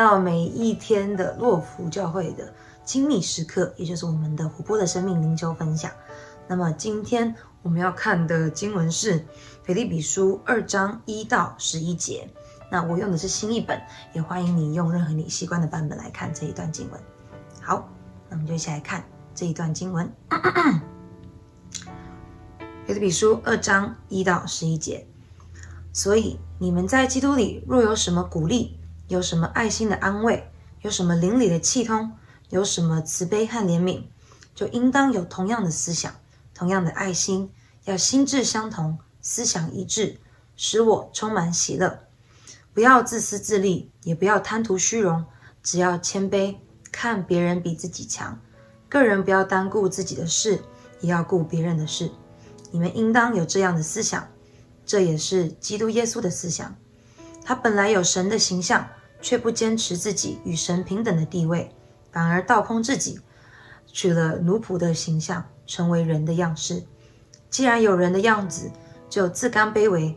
到每一天的洛福教会的亲密时刻，也就是我们的活泼的生命灵修分享。那么今天我们要看的经文是腓立比书二章一到十一节。那我用的是新译本，也欢迎你用任何你习惯的版本来看这一段经文。好，那我们就一起来看这一段经文。腓立比书二章一到十一节。所以你们在基督里若有什么鼓励，有什么爱心的安慰，有什么邻里的气通，有什么慈悲和怜悯，就应当有同样的思想，同样的爱心，要心志相同，思想一致，使我充满喜乐。不要自私自利，也不要贪图虚荣，只要谦卑，看别人比自己强。个人不要单顾自己的事，也要顾别人的事。你们应当有这样的思想。这也是基督耶稣的思想。他本来有神的形象，却不坚持自己与神平等的地位，反而倒空自己，取了奴仆的形象，成为人的样式。既然有人的样子，就自甘卑微，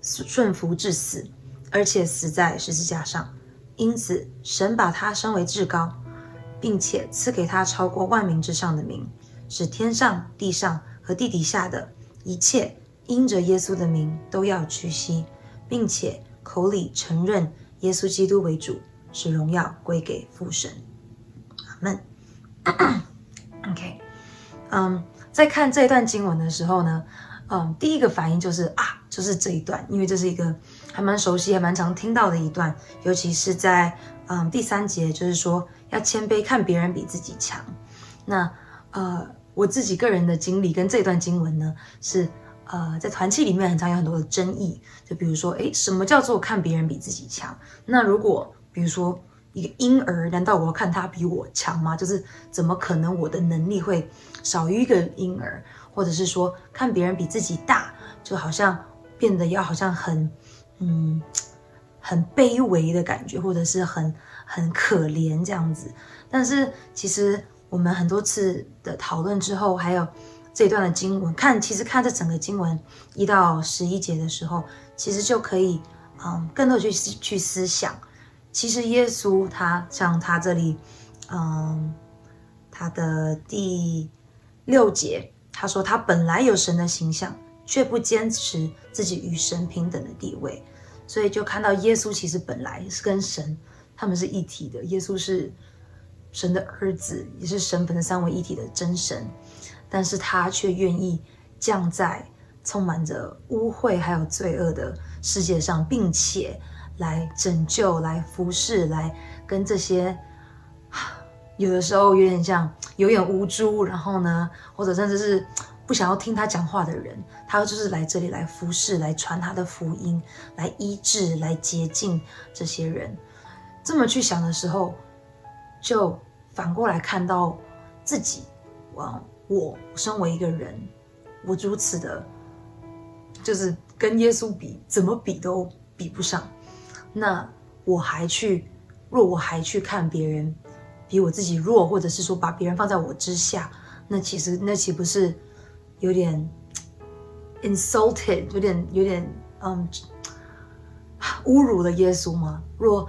顺服至死，而且死在十字架上。因此，神把他升为至高，并且赐给他超过万名之上的名，使天上、地上和地底下的一切。因着耶稣的名，都要屈膝，并且口里承认耶稣基督为主，使荣耀归给父神。阿门。OK，嗯，在看这一段经文的时候呢，嗯，第一个反应就是啊，就是这一段，因为这是一个还蛮熟悉、还蛮常听到的一段，尤其是在嗯第三节，就是说要谦卑，看别人比自己强。那呃，我自己个人的经历跟这段经文呢是。呃，在团契里面很常有很多的争议，就比如说，诶，什么叫做看别人比自己强？那如果比如说一个婴儿，难道我要看他比我强吗？就是怎么可能我的能力会少于一个婴儿？或者是说看别人比自己大，就好像变得要好像很嗯很卑微的感觉，或者是很很可怜这样子。但是其实我们很多次的讨论之后，还有。这段的经文，看，其实看这整个经文一到十一节的时候，其实就可以，嗯，更多去去思想。其实耶稣他像他这里，嗯，他的第六节，他说他本来有神的形象，却不坚持自己与神平等的地位，所以就看到耶稣其实本来是跟神他们是一体的。耶稣是神的儿子，也是神本的三位一体的真神。但是他却愿意降在充满着污秽还有罪恶的世界上，并且来拯救、来服侍、来跟这些 有的时候有点像有点无助，然后呢，或者甚至是不想要听他讲话的人，他就是来这里来服侍、来传他的福音、来医治、来洁净这些人。这么去想的时候，就反过来看到自己，往！我身为一个人，我如此的，就是跟耶稣比，怎么比都比不上。那我还去，若我还去看别人比我自己弱，或者是说把别人放在我之下，那其实那岂不是有点 insulted，有点有点嗯侮辱了耶稣吗？若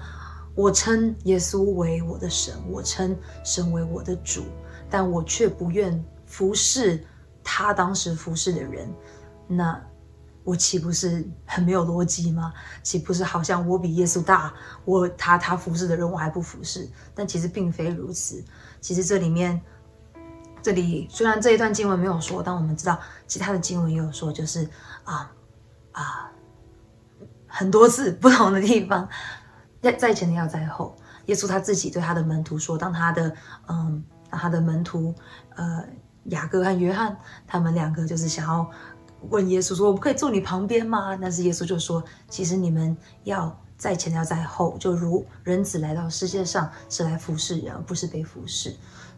我称耶稣为我的神，我称神为我的主，但我却不愿。服侍他当时服侍的人，那我岂不是很没有逻辑吗？岂不是好像我比耶稣大？我他他服侍的人我还不服侍？但其实并非如此。其实这里面，这里虽然这一段经文没有说，但我们知道其他的经文也有说，就是啊啊很多次不同的地方，在在前的要在后。耶稣他自己对他的门徒说，当他的嗯他的门徒呃。雅各和约翰，他们两个就是想要问耶稣说：“我不可以坐你旁边吗？”但是耶稣就说：“其实你们要在前，要在后，就如人子来到世界上是来服侍人，而不是被服侍。”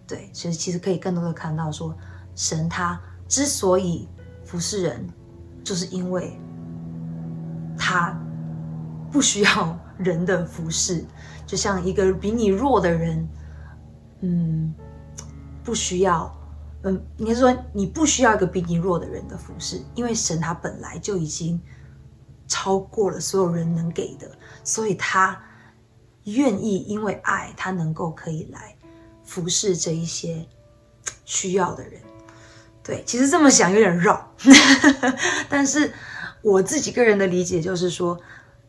对，所以其实可以更多的看到说，神他之所以服侍人，就是因为他不需要人的服侍，就像一个比你弱的人，嗯，不需要。嗯，应该说你不需要一个比你弱的人的服侍，因为神他本来就已经超过了所有人能给的，所以他愿意因为爱，他能够可以来服侍这一些需要的人。对，其实这么想有点绕，但是我自己个人的理解就是说，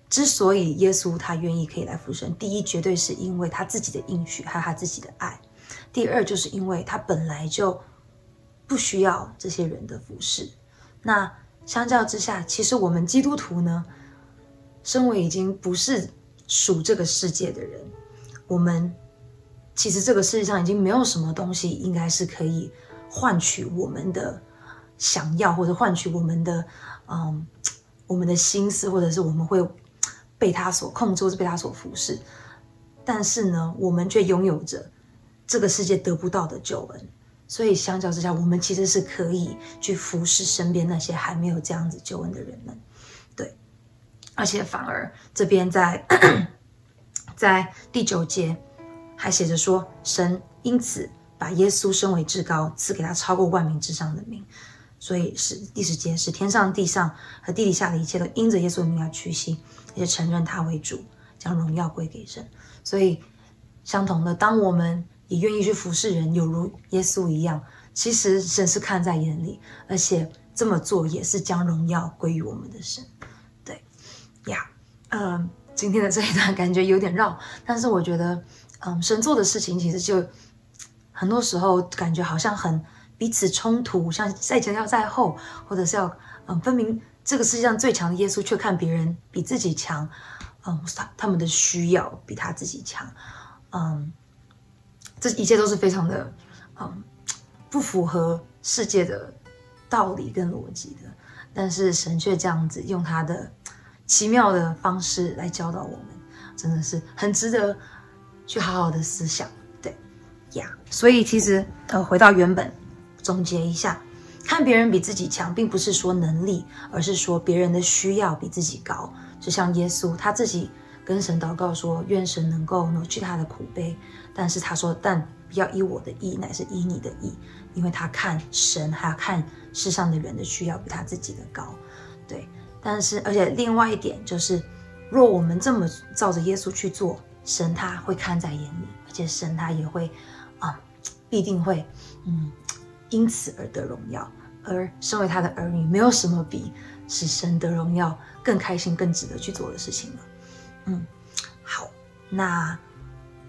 之所以耶稣他愿意可以来服侍，第一绝对是因为他自己的应许，还有他自己的爱；第二就是因为他本来就不需要这些人的服侍。那相较之下，其实我们基督徒呢，身为已经不是属这个世界的人，我们其实这个世界上已经没有什么东西应该是可以。换取我们的想要，或者换取我们的嗯，我们的心思，或者是我们会被他所控制，或是被他所服侍。但是呢，我们却拥有着这个世界得不到的救恩。所以相较之下，我们其实是可以去服侍身边那些还没有这样子救恩的人们。对，而且反而这边在 在第九节还写着说，神因此。把耶稣升为至高，赐给他超过万名之上的名，所以是第十节，是天上地上和地底下的一切都因着耶稣的名而屈膝，而且承认他为主，将荣耀归给神。所以，相同的，当我们也愿意去服侍人，有如耶稣一样，其实神是看在眼里，而且这么做也是将荣耀归于我们的神。对呀，嗯，今天的这一段感觉有点绕，但是我觉得，嗯，神做的事情其实就。很多时候感觉好像很彼此冲突，像在前要在后，或者是要嗯分明这个世界上最强的耶稣，却看别人比自己强，嗯，他他们的需要比他自己强，嗯，这一切都是非常的嗯不符合世界的道理跟逻辑的，但是神却这样子用他的奇妙的方式来教导我们，真的是很值得去好好的思想。Yeah, 所以其实，呃，回到原本，总结一下，看别人比自己强，并不是说能力，而是说别人的需要比自己高。就像耶稣，他自己跟神祷告说，愿神能够挪去他的苦悲，但是他说，但不要依我的意，乃是依你的意，因为他看神，还要看世上的人的需要比他自己的高。对，但是而且另外一点就是，若我们这么照着耶稣去做，神他会看在眼里，而且神他也会。啊，必定会，嗯，因此而得荣耀。而身为他的儿女，没有什么比使神得荣耀更开心、更值得去做的事情了。嗯，好，那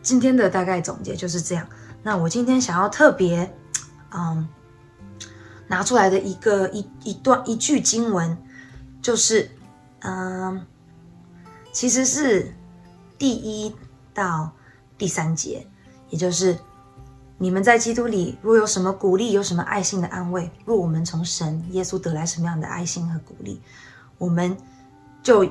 今天的大概总结就是这样。那我今天想要特别，嗯，拿出来的一个一一段一句经文，就是，嗯，其实是第一到第三节，也就是。你们在基督里若有什么鼓励，有什么爱心的安慰，若我们从神耶稣得来什么样的爱心和鼓励，我们就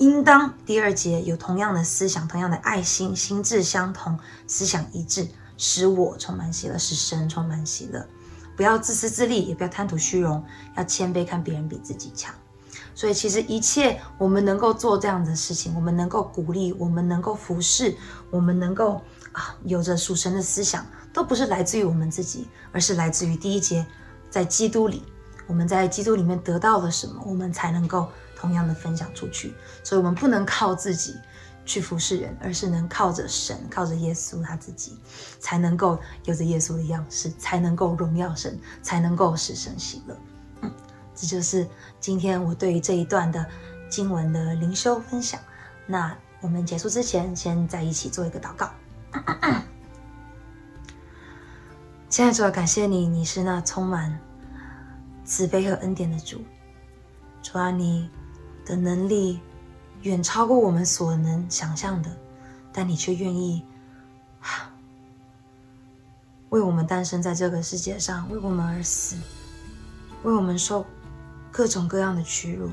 应当第二节有同样的思想，同样的爱心，心智相同，思想一致，使我充满喜乐，使神充满喜乐。不要自私自利，也不要贪图虚荣，要谦卑，看别人比自己强。所以，其实一切我们能够做这样的事情，我们能够鼓励，我们能够服侍，我们能够啊，有着属神的思想。都不是来自于我们自己，而是来自于第一节，在基督里，我们在基督里面得到了什么，我们才能够同样的分享出去。所以，我们不能靠自己去服侍人，而是能靠着神，靠着耶稣他自己，才能够有着耶稣的样式，才能够荣耀神，才能够使神喜乐。嗯，这就是今天我对于这一段的经文的灵修分享。那我们结束之前，先在一起做一个祷告。亲爱的主啊，感谢你，你是那充满慈悲和恩典的主。主啊，你的能力远超过我们所能想象的，但你却愿意为我们诞生在这个世界上，为我们而死，为我们受各种各样的屈辱，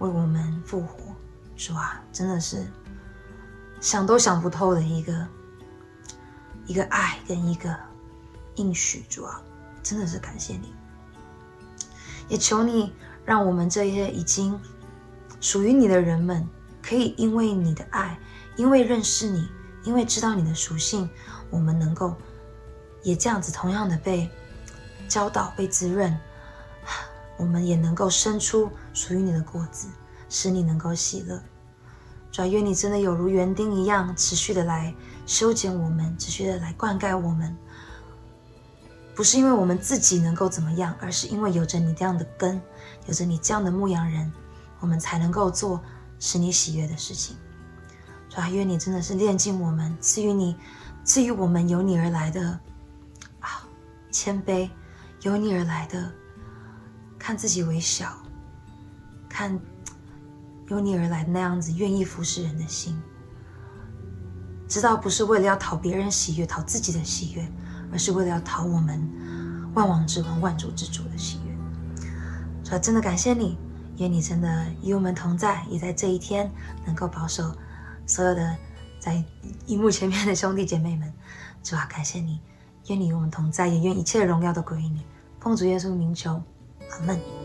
为我们复活。主啊，真的是想都想不透的一个一个爱跟一个。应许主啊，真的是感谢你，也求你让我们这些已经属于你的人们，可以因为你的爱，因为认识你，因为知道你的属性，我们能够也这样子同样的被教导、被滋润，我们也能够生出属于你的果子，使你能够喜乐。主啊，愿你真的有如园丁一样，持续的来修剪我们，持续的来灌溉我们。不是因为我们自己能够怎么样，而是因为有着你这样的根，有着你这样的牧羊人，我们才能够做使你喜悦的事情。主啊，愿你真的是炼尽我们，赐予你，赐予我们由你而来的啊谦卑，由你而来的看自己为小，看。由你而来的那样子，愿意服侍人的心，知道不是为了要讨别人喜悦、讨自己的喜悦，是为了要讨我们万王之王、万主之主的喜悦。所以真的感谢你，愿你真的与我们同在，也在这一天能够保守所有的在荧幕前面的兄弟姐妹们。主啊，感谢你，愿你与我们同在，也愿一切荣耀都归于你。奉主耶稣名求，阿门。